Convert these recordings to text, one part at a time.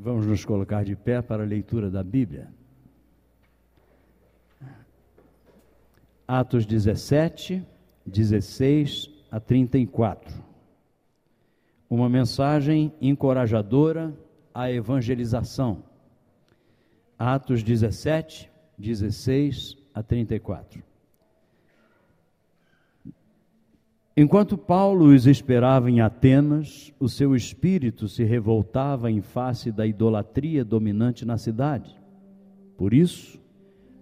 Vamos nos colocar de pé para a leitura da Bíblia. Atos 17, 16 a 34. Uma mensagem encorajadora à evangelização. Atos 17, 16 a 34. Enquanto Paulo os esperava em Atenas, o seu espírito se revoltava em face da idolatria dominante na cidade. Por isso,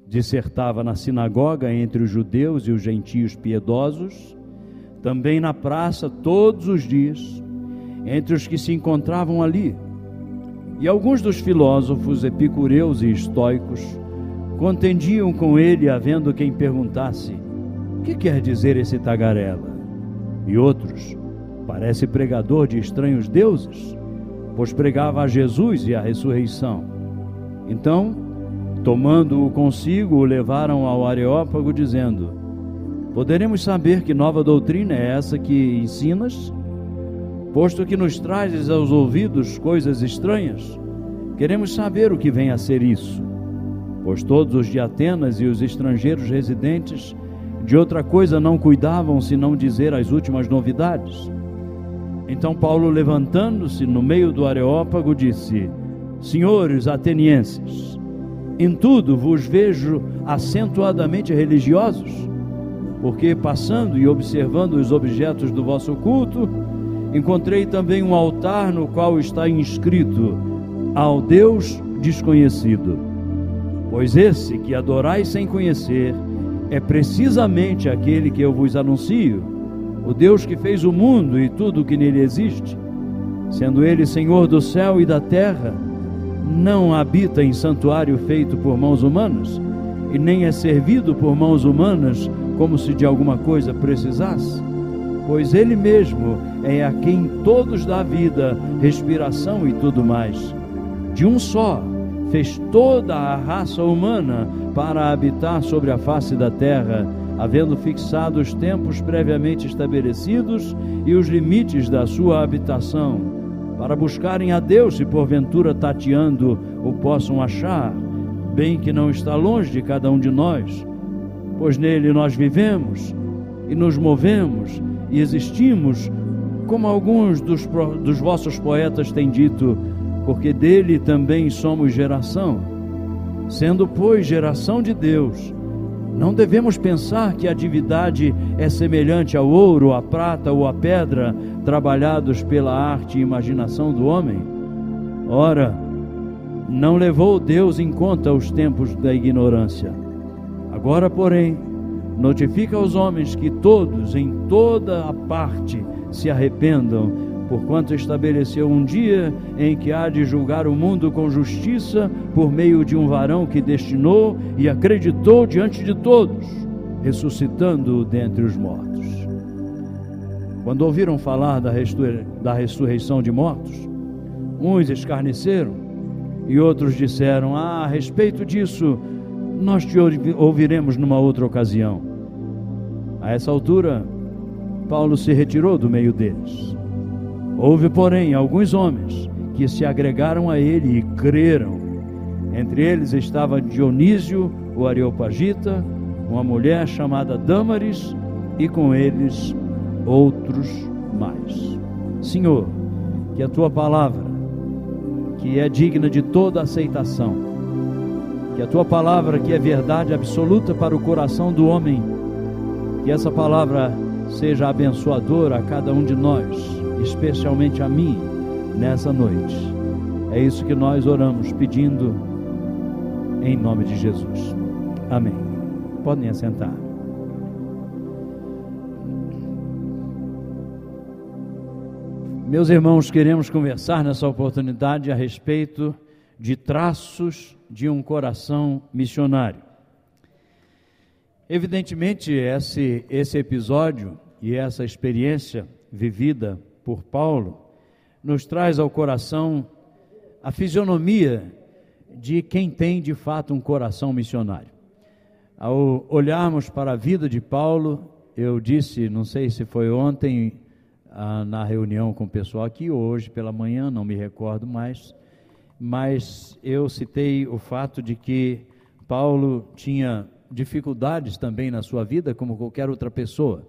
dissertava na sinagoga entre os judeus e os gentios piedosos, também na praça todos os dias, entre os que se encontravam ali. E alguns dos filósofos epicureus e estoicos contendiam com ele, havendo quem perguntasse: O que quer dizer esse tagarela? E outros, parece pregador de estranhos deuses, pois pregava a Jesus e a ressurreição. Então, tomando-o consigo, o levaram ao Areópago, dizendo: Poderemos saber que nova doutrina é essa que ensinas? Posto que nos trazes aos ouvidos coisas estranhas, queremos saber o que vem a ser isso. Pois todos os de Atenas e os estrangeiros residentes de outra coisa não cuidavam senão dizer as últimas novidades. Então Paulo, levantando-se no meio do Areópago, disse: Senhores atenienses, em tudo vos vejo acentuadamente religiosos, porque passando e observando os objetos do vosso culto, encontrei também um altar no qual está inscrito: Ao Deus desconhecido. Pois esse que adorais sem conhecer, é precisamente aquele que eu vos anuncio, o Deus que fez o mundo e tudo o que nele existe, sendo ele Senhor do céu e da terra, não habita em santuário feito por mãos humanas, e nem é servido por mãos humanas como se de alguma coisa precisasse, pois ele mesmo é a quem todos dá vida, respiração e tudo mais. De um só fez toda a raça humana para habitar sobre a face da terra, havendo fixado os tempos previamente estabelecidos e os limites da sua habitação, para buscarem a Deus, se porventura tateando o possam achar, bem que não está longe de cada um de nós, pois nele nós vivemos e nos movemos e existimos, como alguns dos, dos vossos poetas têm dito, porque dele também somos geração. Sendo, pois, geração de Deus, não devemos pensar que a divindade é semelhante ao ouro, à prata ou à pedra, trabalhados pela arte e imaginação do homem. Ora, não levou Deus em conta os tempos da ignorância. Agora, porém, notifica aos homens que todos, em toda a parte, se arrependam porquanto estabeleceu um dia em que há de julgar o mundo com justiça por meio de um varão que destinou e acreditou diante de todos, ressuscitando-o dentre os mortos. Quando ouviram falar da, da ressurreição de mortos, uns escarneceram e outros disseram: Ah, a respeito disso, nós te ouviremos numa outra ocasião. A essa altura, Paulo se retirou do meio deles Houve, porém, alguns homens que se agregaram a ele e creram. Entre eles estava Dionísio, o Areopagita, uma mulher chamada Dâmaris, e com eles outros mais. Senhor, que a tua palavra, que é digna de toda aceitação, que a tua palavra, que é verdade absoluta para o coração do homem, que essa palavra seja abençoadora a cada um de nós especialmente a mim, nessa noite. É isso que nós oramos, pedindo em nome de Jesus. Amém. Podem assentar. Meus irmãos, queremos conversar nessa oportunidade a respeito de traços de um coração missionário. Evidentemente, esse, esse episódio e essa experiência vivida por Paulo, nos traz ao coração a fisionomia de quem tem de fato um coração missionário. Ao olharmos para a vida de Paulo, eu disse, não sei se foi ontem ah, na reunião com o pessoal aqui, hoje pela manhã, não me recordo mais, mas eu citei o fato de que Paulo tinha dificuldades também na sua vida, como qualquer outra pessoa.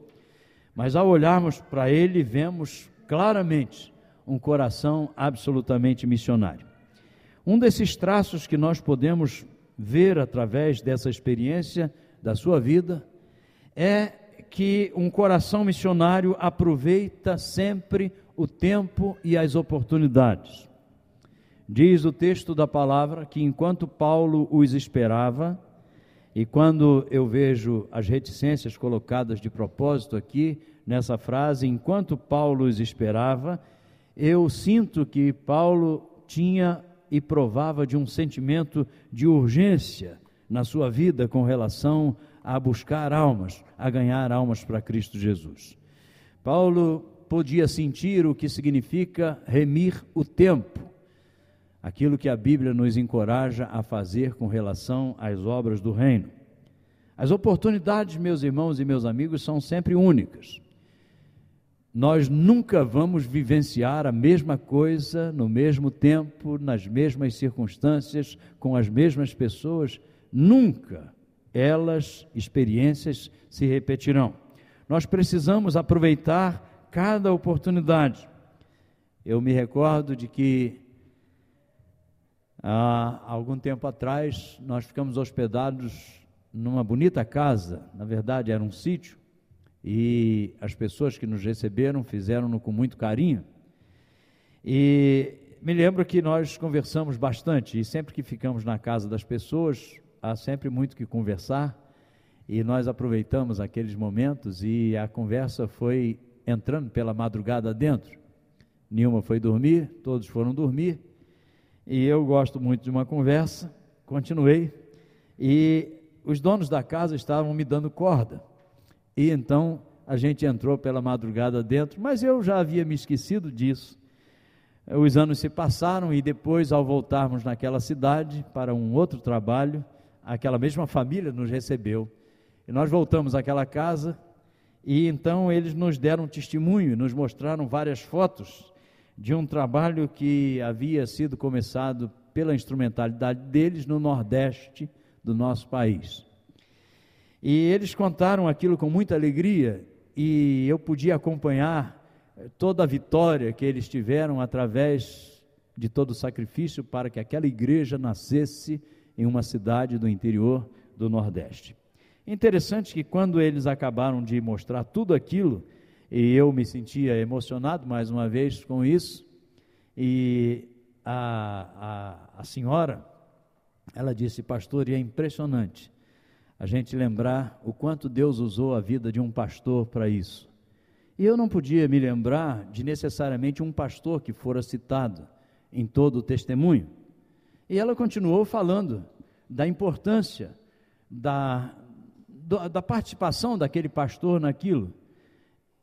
Mas ao olharmos para ele, vemos claramente um coração absolutamente missionário. Um desses traços que nós podemos ver através dessa experiência da sua vida é que um coração missionário aproveita sempre o tempo e as oportunidades. Diz o texto da palavra que enquanto Paulo os esperava, e quando eu vejo as reticências colocadas de propósito aqui nessa frase, enquanto Paulo os esperava, eu sinto que Paulo tinha e provava de um sentimento de urgência na sua vida com relação a buscar almas, a ganhar almas para Cristo Jesus. Paulo podia sentir o que significa remir o tempo, aquilo que a Bíblia nos encoraja a fazer com relação às obras do reino. As oportunidades, meus irmãos e meus amigos, são sempre únicas. Nós nunca vamos vivenciar a mesma coisa no mesmo tempo, nas mesmas circunstâncias, com as mesmas pessoas, nunca elas, experiências, se repetirão. Nós precisamos aproveitar cada oportunidade. Eu me recordo de que há algum tempo atrás nós ficamos hospedados numa bonita casa, na verdade era um sítio, e as pessoas que nos receberam fizeram-no com muito carinho. E me lembro que nós conversamos bastante, e sempre que ficamos na casa das pessoas, há sempre muito que conversar e nós aproveitamos aqueles momentos e a conversa foi entrando pela madrugada dentro. Nilma foi dormir, todos foram dormir e eu gosto muito de uma conversa. Continuei e os donos da casa estavam me dando corda e então a gente entrou pela madrugada dentro, mas eu já havia me esquecido disso. Os anos se passaram e depois, ao voltarmos naquela cidade para um outro trabalho, aquela mesma família nos recebeu. E nós voltamos àquela casa e então eles nos deram testemunho, nos mostraram várias fotos de um trabalho que havia sido começado pela instrumentalidade deles no Nordeste do nosso país. E eles contaram aquilo com muita alegria e eu podia acompanhar toda a vitória que eles tiveram através de todo o sacrifício para que aquela igreja nascesse em uma cidade do interior do Nordeste. Interessante que quando eles acabaram de mostrar tudo aquilo, e eu me sentia emocionado mais uma vez com isso, e a, a, a senhora, ela disse, pastor, e é impressionante a gente lembrar o quanto Deus usou a vida de um pastor para isso. E eu não podia me lembrar de necessariamente um pastor que fora citado em todo o testemunho. E ela continuou falando da importância da, da participação daquele pastor naquilo.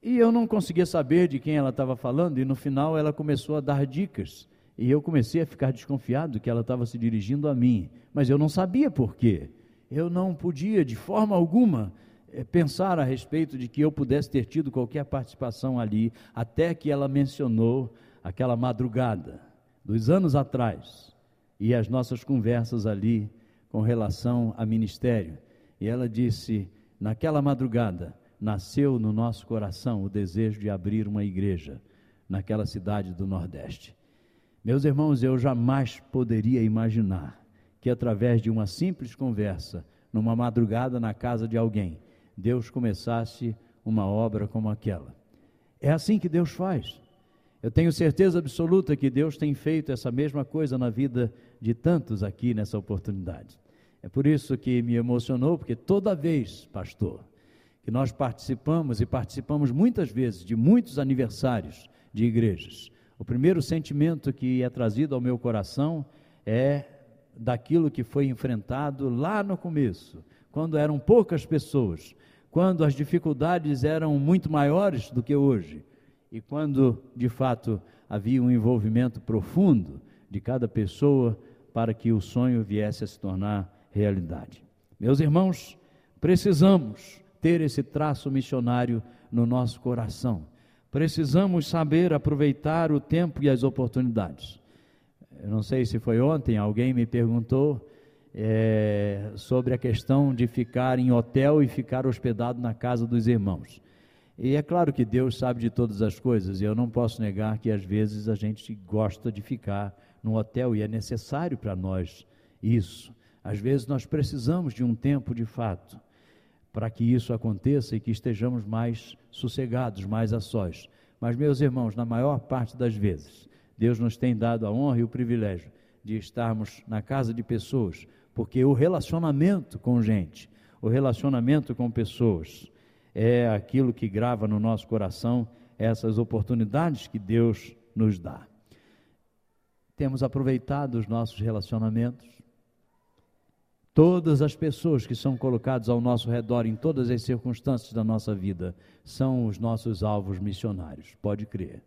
E eu não conseguia saber de quem ela estava falando, e no final ela começou a dar dicas. E eu comecei a ficar desconfiado que ela estava se dirigindo a mim, mas eu não sabia por quê. Eu não podia, de forma alguma, eh, pensar a respeito de que eu pudesse ter tido qualquer participação ali, até que ela mencionou aquela madrugada, dos anos atrás, e as nossas conversas ali com relação a ministério. E ela disse: naquela madrugada, nasceu no nosso coração o desejo de abrir uma igreja naquela cidade do Nordeste. Meus irmãos, eu jamais poderia imaginar que através de uma simples conversa, numa madrugada na casa de alguém, Deus começasse uma obra como aquela. É assim que Deus faz. Eu tenho certeza absoluta que Deus tem feito essa mesma coisa na vida de tantos aqui nessa oportunidade. É por isso que me emocionou, porque toda vez, pastor, que nós participamos e participamos muitas vezes de muitos aniversários de igrejas, o primeiro sentimento que é trazido ao meu coração é daquilo que foi enfrentado lá no começo, quando eram poucas pessoas, quando as dificuldades eram muito maiores do que hoje e quando, de fato, havia um envolvimento profundo de cada pessoa para que o sonho viesse a se tornar realidade. Meus irmãos, precisamos ter esse traço missionário no nosso coração. Precisamos saber aproveitar o tempo e as oportunidades. Eu não sei se foi ontem, alguém me perguntou é, sobre a questão de ficar em hotel e ficar hospedado na casa dos irmãos. E é claro que Deus sabe de todas as coisas, e eu não posso negar que às vezes a gente gosta de ficar no hotel e é necessário para nós isso. Às vezes nós precisamos de um tempo de fato para que isso aconteça e que estejamos mais sossegados, mais a sós. Mas, meus irmãos, na maior parte das vezes, Deus nos tem dado a honra e o privilégio de estarmos na casa de pessoas, porque o relacionamento com gente, o relacionamento com pessoas, é aquilo que grava no nosso coração essas oportunidades que Deus nos dá. Temos aproveitado os nossos relacionamentos. Todas as pessoas que são colocadas ao nosso redor em todas as circunstâncias da nossa vida são os nossos alvos missionários, pode crer.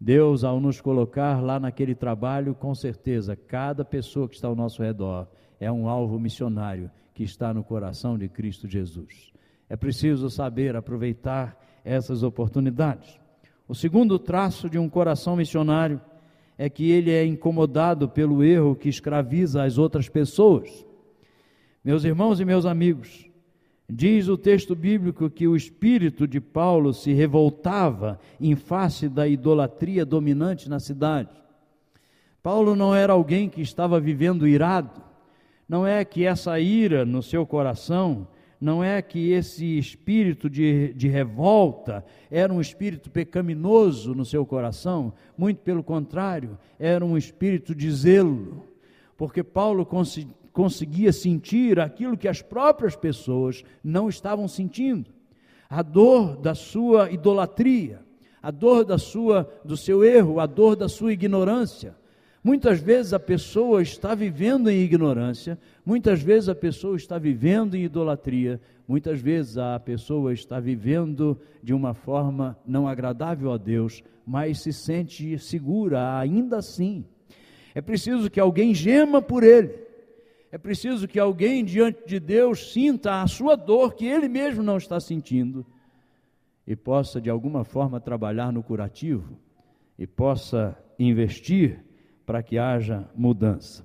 Deus, ao nos colocar lá naquele trabalho, com certeza, cada pessoa que está ao nosso redor é um alvo missionário que está no coração de Cristo Jesus. É preciso saber aproveitar essas oportunidades. O segundo traço de um coração missionário é que ele é incomodado pelo erro que escraviza as outras pessoas. Meus irmãos e meus amigos, diz o texto bíblico que o espírito de Paulo se revoltava em face da idolatria dominante na cidade. Paulo não era alguém que estava vivendo irado, não é que essa ira no seu coração não é que esse espírito de, de revolta era um espírito pecaminoso no seu coração, muito pelo contrário, era um espírito de zelo, porque Paulo conseguia sentir aquilo que as próprias pessoas não estavam sentindo, a dor da sua idolatria, a dor da sua do seu erro, a dor da sua ignorância Muitas vezes a pessoa está vivendo em ignorância, muitas vezes a pessoa está vivendo em idolatria, muitas vezes a pessoa está vivendo de uma forma não agradável a Deus, mas se sente segura ainda assim. É preciso que alguém gema por ele. É preciso que alguém diante de Deus sinta a sua dor que ele mesmo não está sentindo e possa de alguma forma trabalhar no curativo e possa investir para que haja mudança.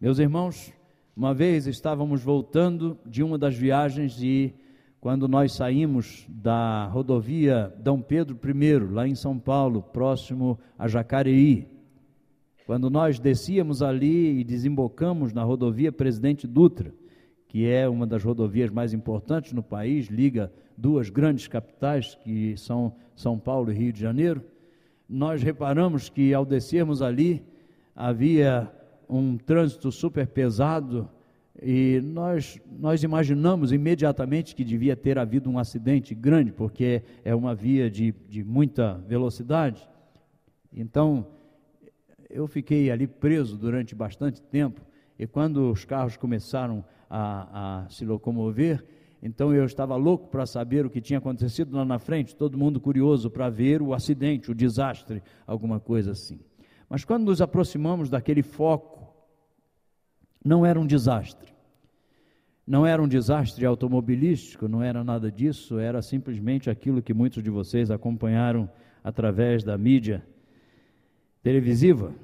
Meus irmãos, uma vez estávamos voltando de uma das viagens e quando nós saímos da rodovia Dom Pedro I, lá em São Paulo, próximo a Jacareí, quando nós descíamos ali e desembocamos na rodovia Presidente Dutra, que é uma das rodovias mais importantes no país, liga duas grandes capitais, que são São Paulo e Rio de Janeiro, nós reparamos que ao descermos ali, havia um trânsito super pesado e nós, nós imaginamos imediatamente que devia ter havido um acidente grande, porque é uma via de, de muita velocidade. Então, eu fiquei ali preso durante bastante tempo, e quando os carros começaram a, a se locomover, então eu estava louco para saber o que tinha acontecido lá na frente, todo mundo curioso para ver o acidente, o desastre, alguma coisa assim. Mas quando nos aproximamos daquele foco, não era um desastre. Não era um desastre automobilístico, não era nada disso, era simplesmente aquilo que muitos de vocês acompanharam através da mídia televisiva.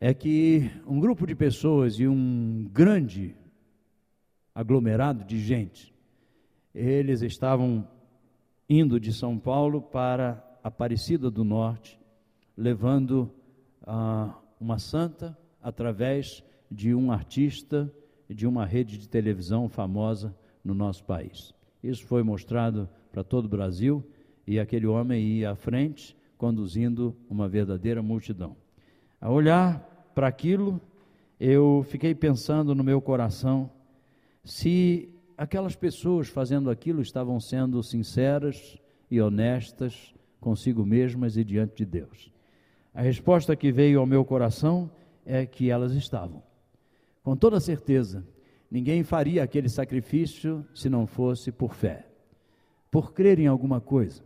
É que um grupo de pessoas e um grande aglomerado de gente, eles estavam indo de São Paulo para Aparecida do Norte, levando ah, uma santa através de um artista de uma rede de televisão famosa no nosso país. Isso foi mostrado para todo o Brasil e aquele homem ia à frente conduzindo uma verdadeira multidão. A olhar para aquilo, eu fiquei pensando no meu coração se aquelas pessoas fazendo aquilo estavam sendo sinceras e honestas consigo mesmas e diante de Deus. A resposta que veio ao meu coração é que elas estavam. Com toda certeza, ninguém faria aquele sacrifício se não fosse por fé, por crer em alguma coisa.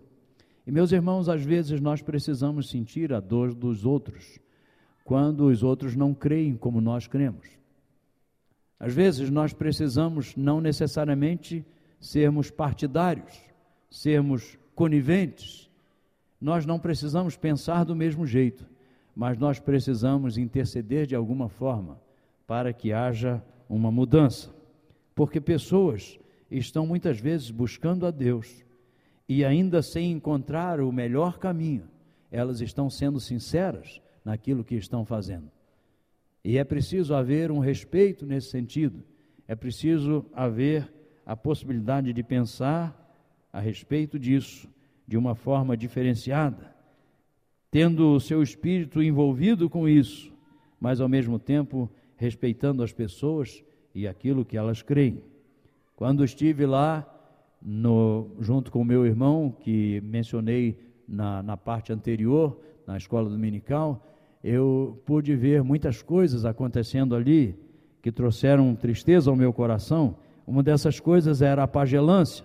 E meus irmãos, às vezes nós precisamos sentir a dor dos outros, quando os outros não creem como nós cremos. Às vezes nós precisamos não necessariamente sermos partidários, sermos coniventes, nós não precisamos pensar do mesmo jeito, mas nós precisamos interceder de alguma forma para que haja uma mudança. Porque pessoas estão muitas vezes buscando a Deus e ainda sem encontrar o melhor caminho, elas estão sendo sinceras naquilo que estão fazendo. E é preciso haver um respeito nesse sentido, é preciso haver a possibilidade de pensar a respeito disso de uma forma diferenciada, tendo o seu espírito envolvido com isso, mas ao mesmo tempo respeitando as pessoas e aquilo que elas creem. Quando estive lá, no, junto com o meu irmão, que mencionei na, na parte anterior, na escola dominical, eu pude ver muitas coisas acontecendo ali que trouxeram tristeza ao meu coração. Uma dessas coisas era a pagelância.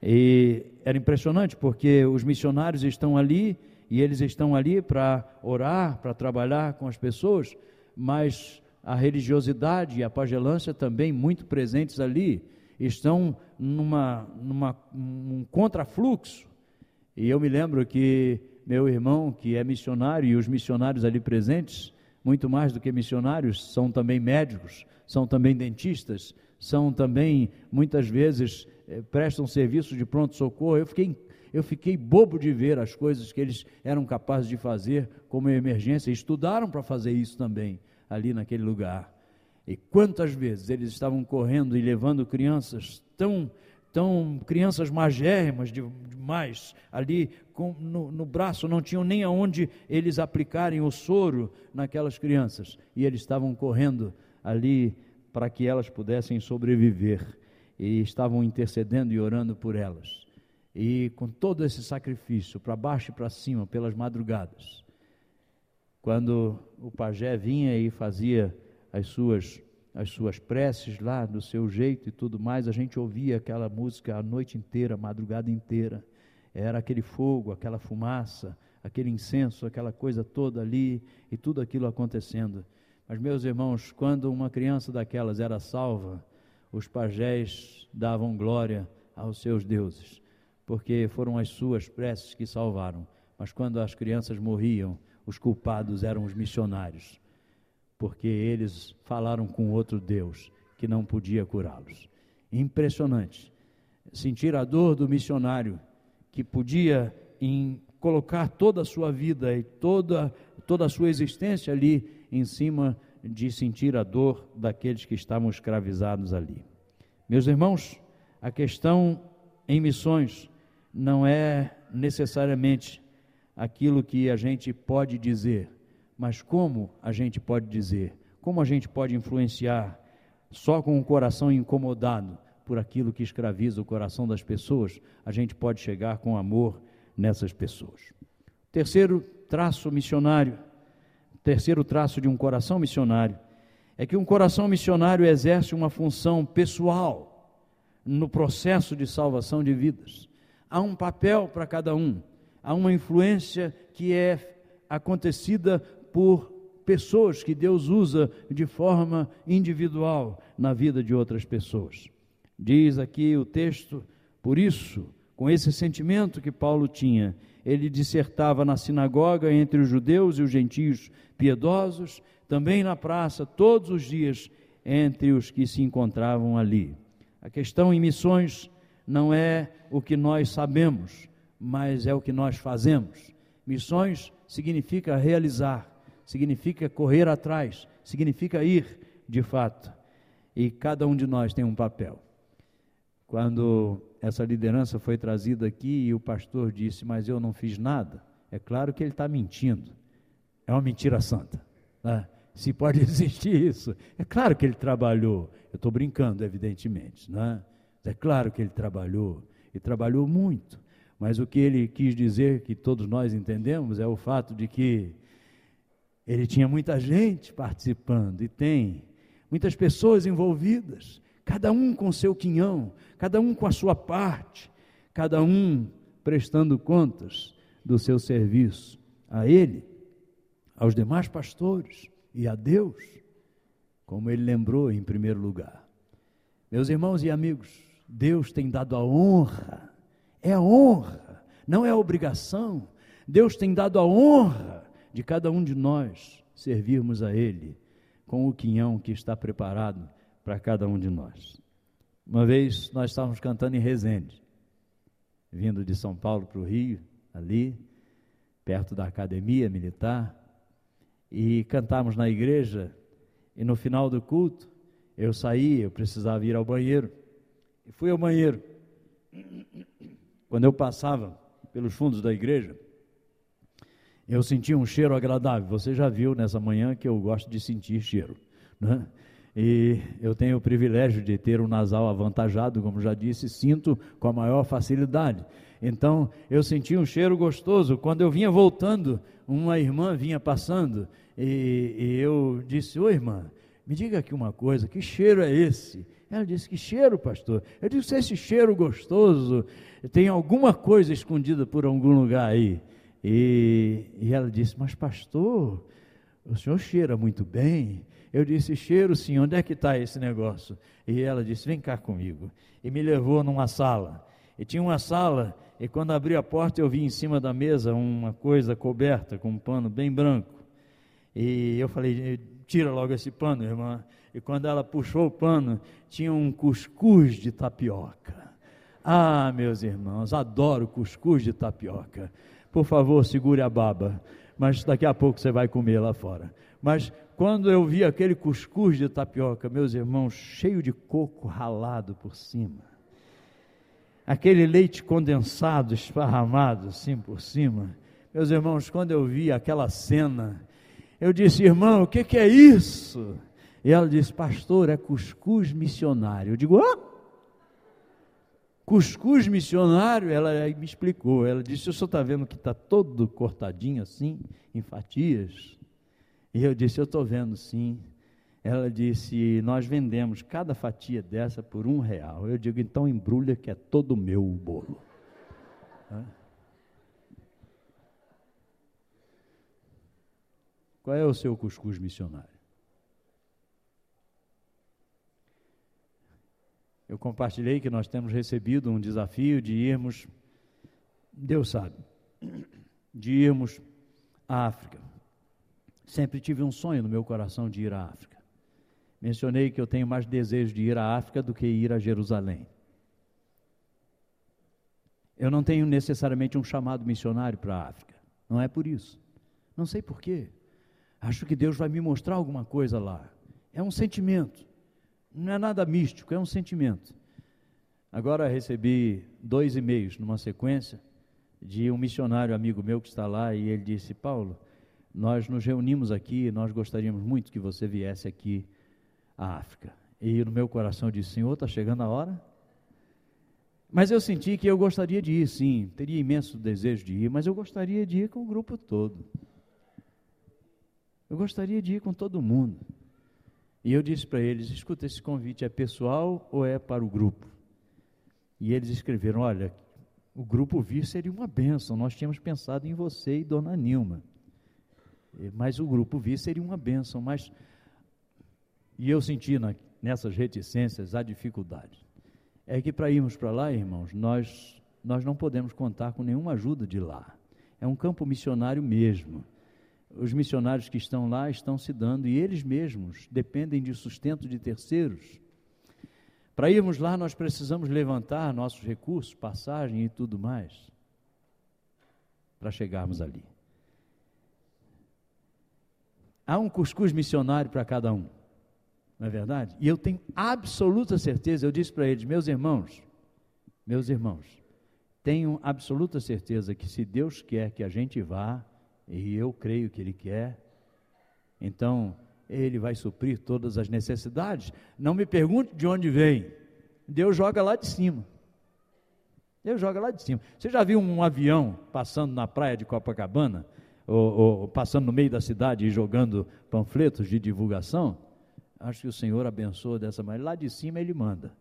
E era impressionante porque os missionários estão ali e eles estão ali para orar, para trabalhar com as pessoas, mas a religiosidade e a pagelância também muito presentes ali, estão numa, numa um contrafluxo. E eu me lembro que meu irmão, que é missionário, e os missionários ali presentes, muito mais do que missionários, são também médicos, são também dentistas, são também, muitas vezes, eh, prestam serviço de pronto-socorro. Eu fiquei, eu fiquei bobo de ver as coisas que eles eram capazes de fazer como emergência, estudaram para fazer isso também ali naquele lugar. E quantas vezes eles estavam correndo e levando crianças tão, tão crianças magérrimas demais, ali com, no, no braço, não tinham nem aonde eles aplicarem o soro naquelas crianças. E eles estavam correndo ali para que elas pudessem sobreviver. E estavam intercedendo e orando por elas. E com todo esse sacrifício, para baixo e para cima, pelas madrugadas, quando o pajé vinha e fazia as suas as suas preces lá do seu jeito e tudo mais, a gente ouvia aquela música a noite inteira, a madrugada inteira. Era aquele fogo, aquela fumaça, aquele incenso, aquela coisa toda ali e tudo aquilo acontecendo. Mas meus irmãos, quando uma criança daquelas era salva, os pajés davam glória aos seus deuses, porque foram as suas preces que salvaram. Mas quando as crianças morriam, os culpados eram os missionários, porque eles falaram com outro Deus que não podia curá-los. Impressionante. Sentir a dor do missionário que podia em colocar toda a sua vida e toda, toda a sua existência ali em cima de sentir a dor daqueles que estavam escravizados ali. Meus irmãos, a questão em missões não é necessariamente aquilo que a gente pode dizer, mas como a gente pode dizer, como a gente pode influenciar só com o coração incomodado por aquilo que escraviza o coração das pessoas, a gente pode chegar com amor nessas pessoas. Terceiro traço missionário, terceiro traço de um coração missionário, é que um coração missionário exerce uma função pessoal no processo de salvação de vidas. Há um papel para cada um a uma influência que é acontecida por pessoas que Deus usa de forma individual na vida de outras pessoas. Diz aqui o texto, por isso, com esse sentimento que Paulo tinha, ele dissertava na sinagoga entre os judeus e os gentios piedosos, também na praça, todos os dias, entre os que se encontravam ali. A questão em missões não é o que nós sabemos, mas é o que nós fazemos. Missões significa realizar, significa correr atrás, significa ir de fato. E cada um de nós tem um papel. Quando essa liderança foi trazida aqui e o pastor disse, mas eu não fiz nada, é claro que ele está mentindo. É uma mentira santa. Né? Se pode existir isso. É claro que ele trabalhou. Eu estou brincando, evidentemente. Né? É claro que ele trabalhou. E trabalhou muito. Mas o que ele quis dizer, que todos nós entendemos, é o fato de que ele tinha muita gente participando, e tem, muitas pessoas envolvidas, cada um com seu quinhão, cada um com a sua parte, cada um prestando contas do seu serviço a ele, aos demais pastores e a Deus, como ele lembrou em primeiro lugar. Meus irmãos e amigos, Deus tem dado a honra é a honra, não é a obrigação. Deus tem dado a honra de cada um de nós servirmos a Ele com o quinhão que está preparado para cada um de nós. Uma vez nós estávamos cantando em Resende, vindo de São Paulo para o Rio, ali, perto da academia militar, e cantamos na igreja, e no final do culto, eu saí, eu precisava ir ao banheiro, e fui ao banheiro. Quando eu passava pelos fundos da igreja, eu sentia um cheiro agradável. Você já viu nessa manhã que eu gosto de sentir cheiro, né? E eu tenho o privilégio de ter um nasal avantajado, como já disse, sinto com a maior facilidade. Então, eu senti um cheiro gostoso. Quando eu vinha voltando, uma irmã vinha passando e, e eu disse: Oi, irmã, me diga aqui uma coisa, que cheiro é esse? Ela disse: Que cheiro, pastor? Eu disse: Esse cheiro gostoso tem alguma coisa escondida por algum lugar aí. E, e ela disse: Mas, pastor, o senhor cheira muito bem. Eu disse: Cheiro, sim, onde é que está esse negócio? E ela disse: Vem cá comigo. E me levou numa sala. E tinha uma sala, e quando abri a porta, eu vi em cima da mesa uma coisa coberta com um pano bem branco. E eu falei: Tira logo esse pano, irmã. E quando ela puxou o pano, tinha um cuscuz de tapioca. Ah, meus irmãos, adoro cuscuz de tapioca. Por favor, segure a baba, mas daqui a pouco você vai comer lá fora. Mas quando eu vi aquele cuscuz de tapioca, meus irmãos, cheio de coco ralado por cima, aquele leite condensado esparramado assim por cima, meus irmãos, quando eu vi aquela cena, eu disse, irmão, o que, que é isso? E ela disse, pastor, é cuscuz missionário. Eu digo, ah, cuscuz missionário? Ela me explicou. Ela disse, o senhor está vendo que está todo cortadinho assim, em fatias? E eu disse: Eu estou vendo sim. Ela disse: Nós vendemos cada fatia dessa por um real. Eu digo: Então embrulha que é todo meu o bolo. Qual é o seu cuscuz missionário? Eu compartilhei que nós temos recebido um desafio de irmos, Deus sabe, de irmos à África. Sempre tive um sonho no meu coração de ir à África. Mencionei que eu tenho mais desejo de ir à África do que ir a Jerusalém. Eu não tenho necessariamente um chamado missionário para a África. Não é por isso. Não sei porquê. Acho que Deus vai me mostrar alguma coisa lá. É um sentimento. Não é nada místico, é um sentimento. Agora recebi dois e-mails numa sequência de um missionário amigo meu que está lá e ele disse: Paulo, nós nos reunimos aqui, nós gostaríamos muito que você viesse aqui à África. E no meu coração eu disse, Senhor, está chegando a hora? Mas eu senti que eu gostaria de ir, sim, teria imenso desejo de ir, mas eu gostaria de ir com o grupo todo. Eu gostaria de ir com todo mundo. E eu disse para eles: escuta, esse convite é pessoal ou é para o grupo? E eles escreveram: olha, o grupo vir seria uma bênção, nós tínhamos pensado em você e Dona Nilma. Mas o grupo vi seria uma bênção, mas e eu senti na, nessas reticências a dificuldade. É que para irmos para lá, irmãos, nós nós não podemos contar com nenhuma ajuda de lá. É um campo missionário mesmo. Os missionários que estão lá estão se dando e eles mesmos dependem de sustento de terceiros. Para irmos lá, nós precisamos levantar nossos recursos, passagem e tudo mais, para chegarmos ali. Há um cuscuz missionário para cada um, não é verdade? E eu tenho absoluta certeza, eu disse para eles, meus irmãos, meus irmãos, tenho absoluta certeza que se Deus quer que a gente vá, e eu creio que Ele quer, então Ele vai suprir todas as necessidades. Não me pergunte de onde vem, Deus joga lá de cima. Deus joga lá de cima. Você já viu um avião passando na praia de Copacabana? ou, ou passando no meio da cidade e jogando panfletos de divulgação, acho que o Senhor abençoa dessa maneira. Lá de cima ele manda.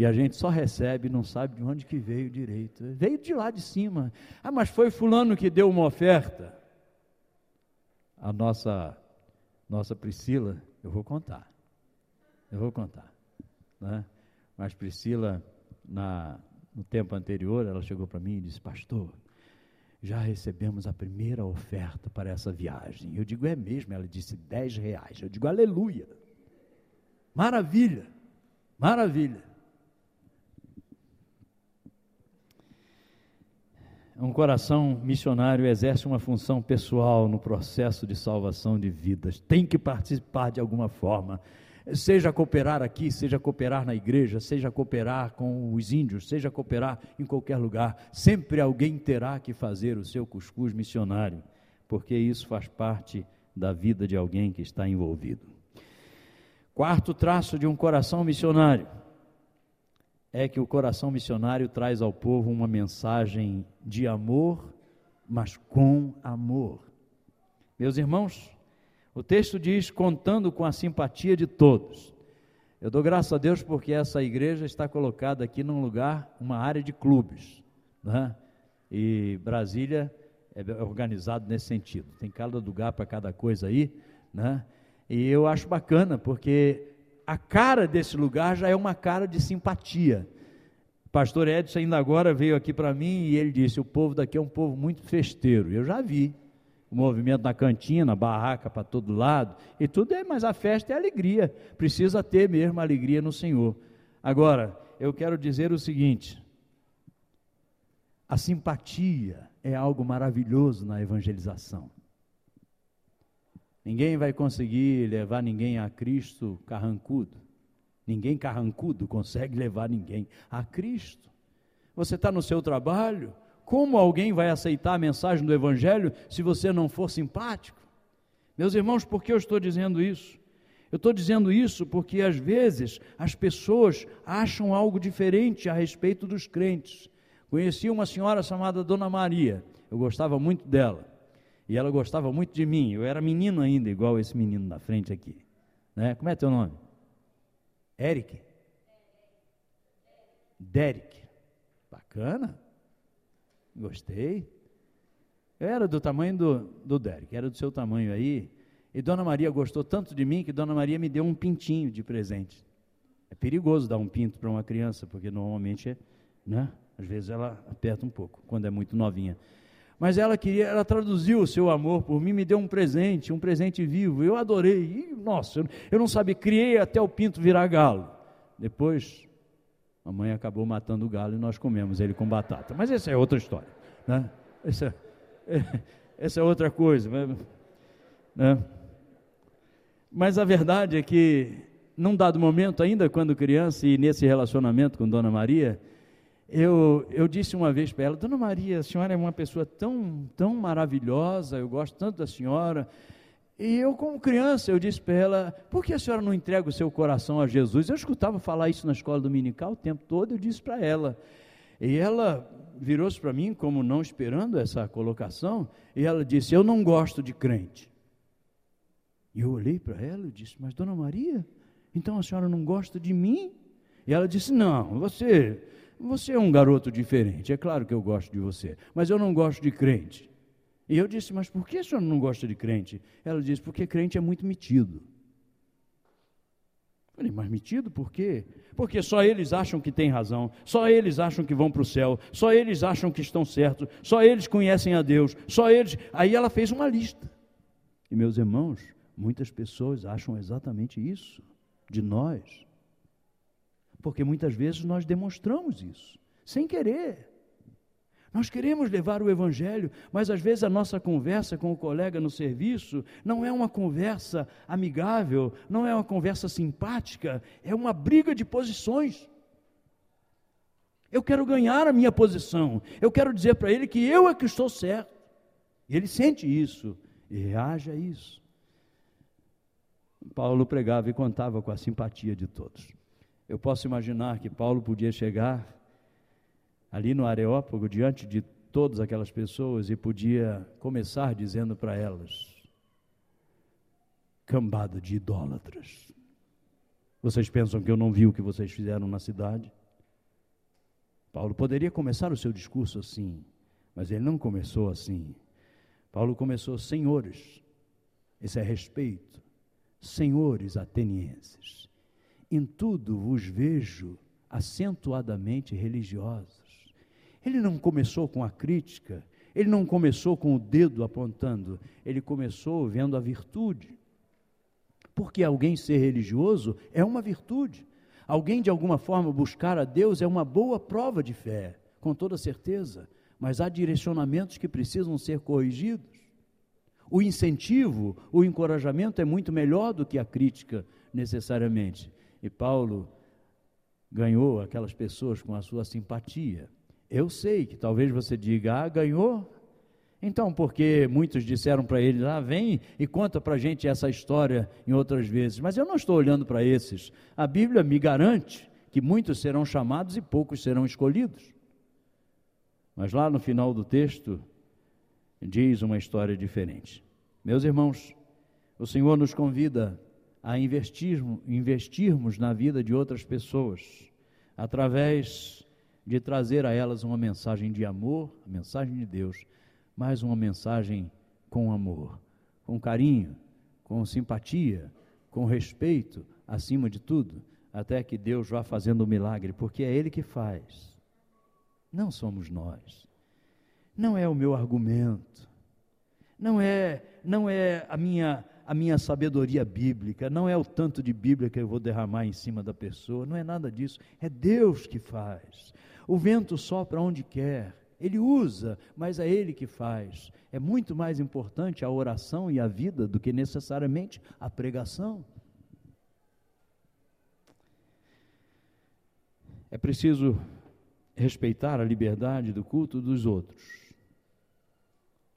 E a gente só recebe, não sabe de onde que veio direito. Veio de lá de cima. Ah, mas foi fulano que deu uma oferta. A nossa nossa Priscila, eu vou contar. Eu vou contar. Né? Mas Priscila, na, no tempo anterior, ela chegou para mim e disse, pastor, já recebemos a primeira oferta para essa viagem. Eu digo, é mesmo? Ela disse, 10 reais. Eu digo, aleluia. Maravilha, maravilha. Um coração missionário exerce uma função pessoal no processo de salvação de vidas. Tem que participar de alguma forma seja cooperar aqui, seja cooperar na igreja, seja cooperar com os índios, seja cooperar em qualquer lugar, sempre alguém terá que fazer o seu cuscuz missionário, porque isso faz parte da vida de alguém que está envolvido. Quarto traço de um coração missionário é que o coração missionário traz ao povo uma mensagem de amor, mas com amor. Meus irmãos, o texto diz: contando com a simpatia de todos. Eu dou graças a Deus porque essa igreja está colocada aqui num lugar, uma área de clubes. Né? E Brasília é organizado nesse sentido. Tem cada lugar para cada coisa aí. Né? E eu acho bacana porque a cara desse lugar já é uma cara de simpatia. O pastor Edson ainda agora veio aqui para mim e ele disse: o povo daqui é um povo muito festeiro. Eu já vi o movimento na cantina, barraca para todo lado, e tudo é, mas a festa é alegria, precisa ter mesmo alegria no Senhor. Agora, eu quero dizer o seguinte: a simpatia é algo maravilhoso na evangelização. Ninguém vai conseguir levar ninguém a Cristo carrancudo. Ninguém carrancudo consegue levar ninguém a Cristo. Você está no seu trabalho, como alguém vai aceitar a mensagem do Evangelho se você não for simpático? Meus irmãos, por que eu estou dizendo isso? Eu estou dizendo isso porque às vezes as pessoas acham algo diferente a respeito dos crentes. Conheci uma senhora chamada Dona Maria, eu gostava muito dela, e ela gostava muito de mim. Eu era menino ainda, igual esse menino na frente aqui. Né? Como é teu nome? Eric? Derek. Bacana. Gostei. Era do tamanho do, do Derek, era do seu tamanho aí. E Dona Maria gostou tanto de mim que Dona Maria me deu um pintinho de presente. É perigoso dar um pinto para uma criança, porque normalmente, né? Às vezes ela aperta um pouco, quando é muito novinha. Mas ela queria, ela traduziu o seu amor por mim, me deu um presente, um presente vivo. Eu adorei. E, nossa, eu, não sabia, criei até o pinto virar galo. Depois a mãe acabou matando o galo e nós comemos ele com batata. Mas essa é outra história. Né? Essa, é, essa é outra coisa. Né? Mas a verdade é que, num dado momento, ainda quando criança e nesse relacionamento com Dona Maria, eu, eu disse uma vez para ela: Dona Maria, a senhora é uma pessoa tão, tão maravilhosa, eu gosto tanto da senhora. E eu, como criança, eu disse para ela: por que a senhora não entrega o seu coração a Jesus? Eu escutava falar isso na escola dominical o tempo todo, eu disse para ela. E ela virou-se para mim, como não esperando essa colocação, e ela disse: Eu não gosto de crente. E eu olhei para ela e disse: Mas, dona Maria, então a senhora não gosta de mim? E ela disse: Não, você, você é um garoto diferente. É claro que eu gosto de você, mas eu não gosto de crente. E eu disse, mas por que a senhora não gosta de crente? Ela disse, porque crente é muito metido. Falei, mas metido por quê? Porque só eles acham que têm razão, só eles acham que vão para o céu, só eles acham que estão certos, só eles conhecem a Deus, só eles. Aí ela fez uma lista. E meus irmãos, muitas pessoas acham exatamente isso de nós. Porque muitas vezes nós demonstramos isso, sem querer. Nós queremos levar o Evangelho, mas às vezes a nossa conversa com o colega no serviço não é uma conversa amigável, não é uma conversa simpática, é uma briga de posições. Eu quero ganhar a minha posição, eu quero dizer para ele que eu é que estou certo. E ele sente isso e reage a isso. Paulo pregava e contava com a simpatia de todos. Eu posso imaginar que Paulo podia chegar ali no Areópago, diante de todas aquelas pessoas, e podia começar dizendo para elas: cambada de idólatras. Vocês pensam que eu não vi o que vocês fizeram na cidade? Paulo poderia começar o seu discurso assim, mas ele não começou assim. Paulo começou, senhores, esse é respeito, senhores atenienses, em tudo vos vejo acentuadamente religiosos ele não começou com a crítica, Ele não começou com o dedo apontando, ele começou vendo a virtude. Porque alguém ser religioso é uma virtude. Alguém de alguma forma buscar a Deus é uma boa prova de fé, com toda certeza. Mas há direcionamentos que precisam ser corrigidos. O incentivo, o encorajamento é muito melhor do que a crítica, necessariamente. E Paulo ganhou aquelas pessoas com a sua simpatia. Eu sei que talvez você diga, ah, ganhou? Então, porque muitos disseram para ele, ah, vem e conta para a gente essa história em outras vezes. Mas eu não estou olhando para esses. A Bíblia me garante que muitos serão chamados e poucos serão escolhidos. Mas lá no final do texto, diz uma história diferente. Meus irmãos, o Senhor nos convida a investirmos, investirmos na vida de outras pessoas, através de trazer a elas uma mensagem de amor, a mensagem de Deus, mas uma mensagem com amor, com carinho, com simpatia, com respeito, acima de tudo, até que Deus vá fazendo o milagre, porque é Ele que faz, não somos nós. Não é o meu argumento, não é, não é a minha a minha sabedoria bíblica, não é o tanto de Bíblia que eu vou derramar em cima da pessoa, não é nada disso, é Deus que faz. O vento sopra onde quer, ele usa, mas é ele que faz. É muito mais importante a oração e a vida do que necessariamente a pregação. É preciso respeitar a liberdade do culto dos outros.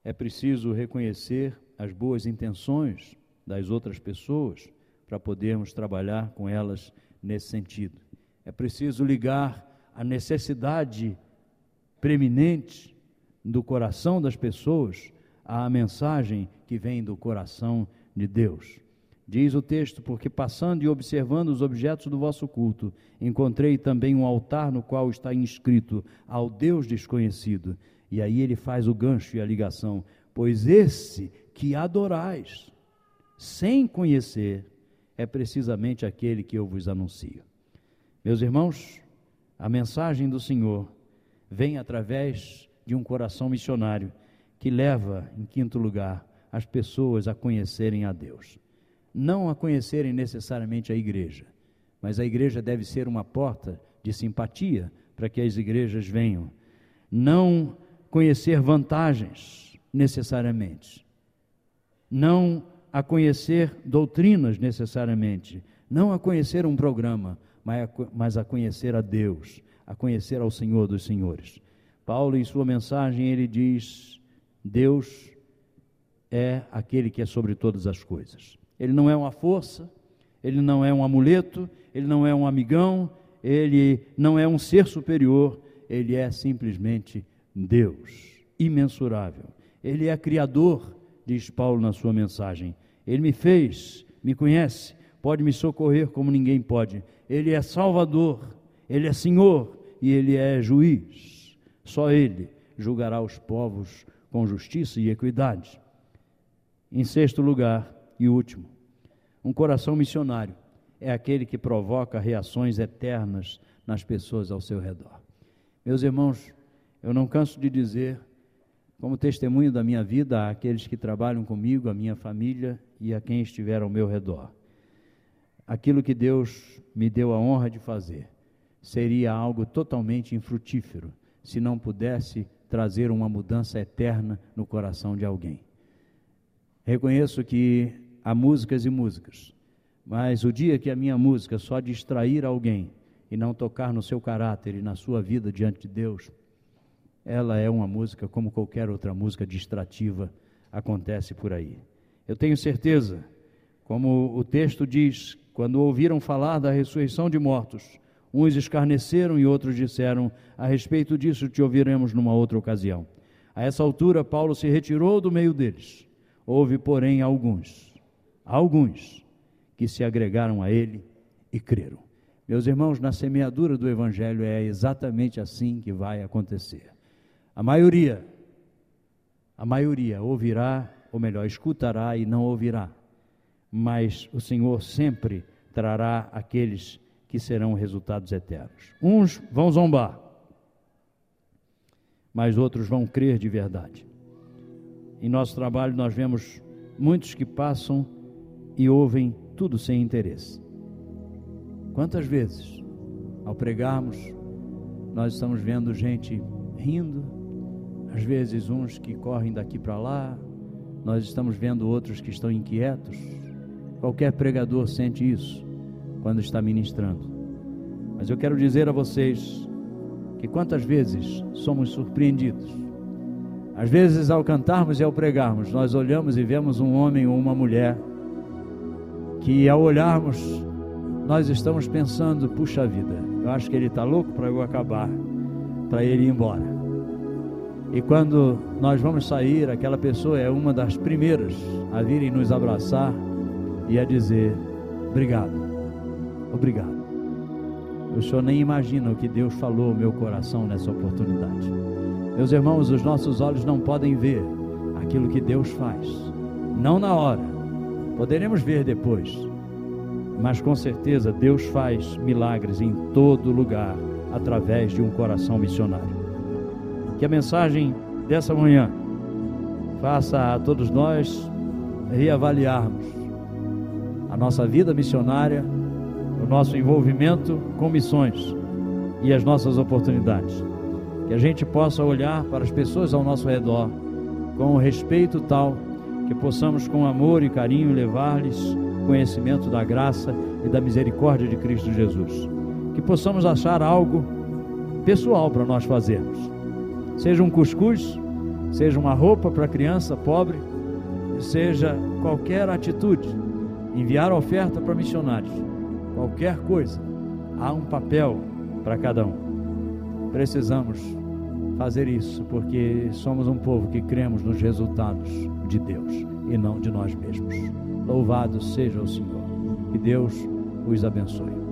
É preciso reconhecer as boas intenções das outras pessoas para podermos trabalhar com elas nesse sentido. É preciso ligar a necessidade preeminente do coração das pessoas à mensagem que vem do coração de Deus. Diz o texto: Porque passando e observando os objetos do vosso culto, encontrei também um altar no qual está inscrito ao Deus desconhecido. E aí ele faz o gancho e a ligação: Pois esse que adorais, sem conhecer, é precisamente aquele que eu vos anuncio. Meus irmãos, a mensagem do Senhor vem através de um coração missionário que leva, em quinto lugar, as pessoas a conhecerem a Deus. Não a conhecerem necessariamente a igreja, mas a igreja deve ser uma porta de simpatia para que as igrejas venham. Não conhecer vantagens necessariamente, não a conhecer doutrinas necessariamente, não a conhecer um programa, mas a conhecer a Deus, a conhecer ao Senhor dos Senhores. Paulo, em sua mensagem, ele diz: Deus é aquele que é sobre todas as coisas. Ele não é uma força, ele não é um amuleto, ele não é um amigão, ele não é um ser superior, ele é simplesmente Deus, imensurável. Ele é criador diz Paulo na sua mensagem. Ele me fez, me conhece, pode me socorrer como ninguém pode. Ele é Salvador, Ele é Senhor e Ele é juiz. Só Ele julgará os povos com justiça e equidade. Em sexto lugar e último, um coração missionário é aquele que provoca reações eternas nas pessoas ao seu redor. Meus irmãos, eu não canso de dizer como testemunho da minha vida àqueles que trabalham comigo, à minha família e a quem estiver ao meu redor. Aquilo que Deus me deu a honra de fazer seria algo totalmente infrutífero se não pudesse trazer uma mudança eterna no coração de alguém. Reconheço que há músicas e músicas, mas o dia que a minha música só distrair alguém e não tocar no seu caráter e na sua vida diante de Deus, ela é uma música como qualquer outra música distrativa acontece por aí. Eu tenho certeza, como o texto diz, quando ouviram falar da ressurreição de mortos, uns escarneceram e outros disseram: A respeito disso te ouviremos numa outra ocasião. A essa altura, Paulo se retirou do meio deles. Houve, porém, alguns, alguns, que se agregaram a ele e creram. Meus irmãos, na semeadura do Evangelho é exatamente assim que vai acontecer. A maioria, a maioria ouvirá, ou melhor, escutará e não ouvirá. Mas o Senhor sempre trará aqueles que serão resultados eternos. Uns vão zombar, mas outros vão crer de verdade. Em nosso trabalho, nós vemos muitos que passam e ouvem tudo sem interesse. Quantas vezes, ao pregarmos, nós estamos vendo gente rindo, às vezes uns que correm daqui para lá, nós estamos vendo outros que estão inquietos. Qualquer pregador sente isso quando está ministrando. Mas eu quero dizer a vocês que quantas vezes somos surpreendidos. Às vezes, ao cantarmos e ao pregarmos, nós olhamos e vemos um homem ou uma mulher que, ao olharmos, nós estamos pensando: puxa vida, eu acho que ele está louco para eu acabar, para ele ir embora. E quando nós vamos sair, aquela pessoa é uma das primeiras a virem nos abraçar e a dizer: obrigado, obrigado. O senhor nem imagina o que Deus falou ao meu coração nessa oportunidade. Meus irmãos, os nossos olhos não podem ver aquilo que Deus faz, não na hora, poderemos ver depois, mas com certeza Deus faz milagres em todo lugar através de um coração missionário. Que a mensagem dessa manhã faça a todos nós reavaliarmos a nossa vida missionária, o nosso envolvimento com missões e as nossas oportunidades. Que a gente possa olhar para as pessoas ao nosso redor com um respeito tal que possamos com amor e carinho levar-lhes conhecimento da graça e da misericórdia de Cristo Jesus. Que possamos achar algo pessoal para nós fazermos. Seja um cuscuz, seja uma roupa para criança pobre, seja qualquer atitude, enviar oferta para missionários, qualquer coisa, há um papel para cada um. Precisamos fazer isso porque somos um povo que cremos nos resultados de Deus e não de nós mesmos. Louvado seja o Senhor. Que Deus os abençoe.